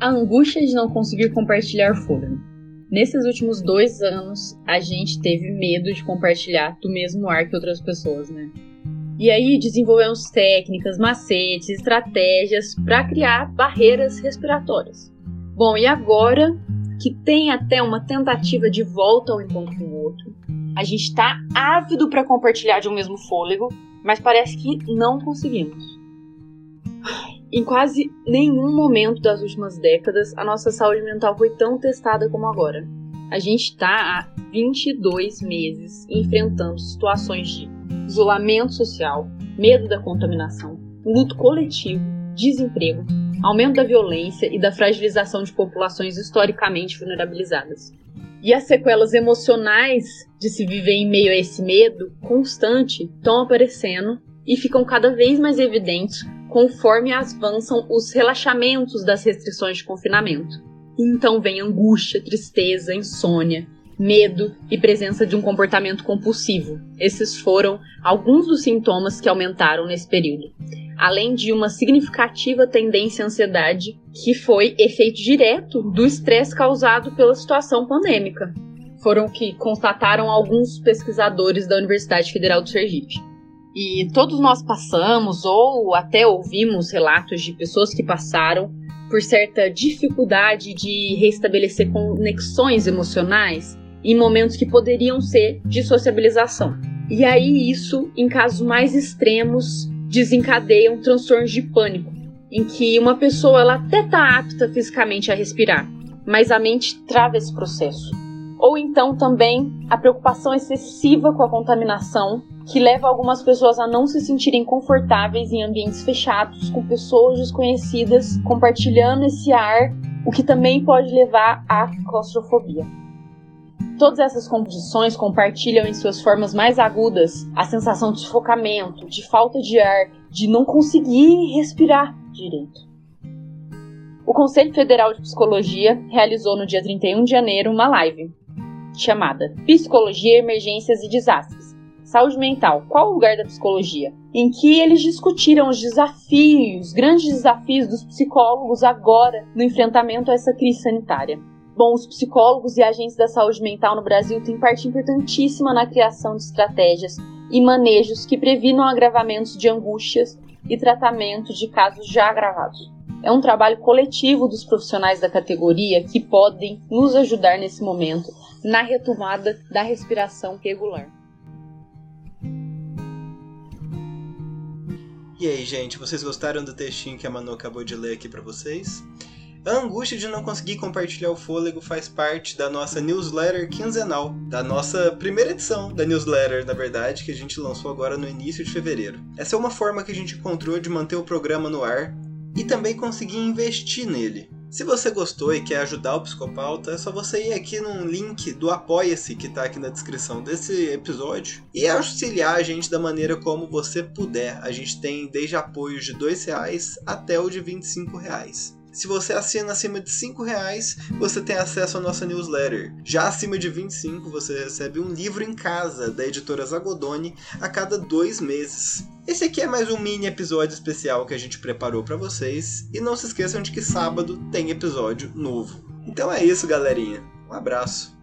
A angústia de não conseguir compartilhar fôlego. Nesses últimos dois anos, a gente teve medo de compartilhar do mesmo ar que outras pessoas, né? E aí desenvolvemos técnicas, macetes, estratégias para criar barreiras respiratórias. Bom, e agora que tem até uma tentativa de volta ao encontro com o outro, a gente está ávido para compartilhar de um mesmo fôlego, mas parece que não conseguimos. Em quase nenhum momento das últimas décadas a nossa saúde mental foi tão testada como agora. A gente está há 22 meses enfrentando situações de isolamento social, medo da contaminação, luto coletivo, desemprego, aumento da violência e da fragilização de populações historicamente vulnerabilizadas. E as sequelas emocionais de se viver em meio a esse medo constante estão aparecendo e ficam cada vez mais evidentes conforme avançam os relaxamentos das restrições de confinamento. Então vem angústia, tristeza, insônia, medo e presença de um comportamento compulsivo. Esses foram alguns dos sintomas que aumentaram nesse período, além de uma significativa tendência à ansiedade, que foi efeito direto do estresse causado pela situação pandêmica. Foram o que constataram alguns pesquisadores da Universidade Federal do Sergipe. E todos nós passamos ou até ouvimos relatos de pessoas que passaram por certa dificuldade de restabelecer conexões emocionais em momentos que poderiam ser de sociabilização. E aí isso, em casos mais extremos, desencadeiam transtornos de pânico, em que uma pessoa ela até está apta fisicamente a respirar, mas a mente trava esse processo. Ou então também a preocupação excessiva com a contaminação que leva algumas pessoas a não se sentirem confortáveis em ambientes fechados, com pessoas desconhecidas compartilhando esse ar, o que também pode levar à claustrofobia. Todas essas condições compartilham em suas formas mais agudas a sensação de sufocamento, de falta de ar, de não conseguir respirar direito. O Conselho Federal de Psicologia realizou no dia 31 de janeiro uma live chamada Psicologia, Emergências e Desastres Saúde mental, qual o lugar da psicologia? Em que eles discutiram os desafios, grandes desafios dos psicólogos agora no enfrentamento a essa crise sanitária. Bom, os psicólogos e agentes da saúde mental no Brasil têm parte importantíssima na criação de estratégias e manejos que previnam agravamentos de angústias e tratamento de casos já agravados. É um trabalho coletivo dos profissionais da categoria que podem nos ajudar nesse momento na retomada da respiração regular. E aí, gente, vocês gostaram do textinho que a Manu acabou de ler aqui para vocês? A angústia de não conseguir compartilhar o fôlego faz parte da nossa newsletter quinzenal, da nossa primeira edição da newsletter, na verdade, que a gente lançou agora no início de fevereiro. Essa é uma forma que a gente encontrou de manter o programa no ar e também conseguir investir nele. Se você gostou e quer ajudar o Psicopauta, é só você ir aqui no link do Apoia-se que está aqui na descrição desse episódio e auxiliar a gente da maneira como você puder. A gente tem desde apoios de R$ reais até o de R$ reais. Se você assina acima de 5 reais, você tem acesso à nossa newsletter. Já acima de 25, você recebe um livro em casa da editora Zagodoni a cada dois meses. Esse aqui é mais um mini episódio especial que a gente preparou para vocês. E não se esqueçam de que sábado tem episódio novo. Então é isso, galerinha. Um abraço.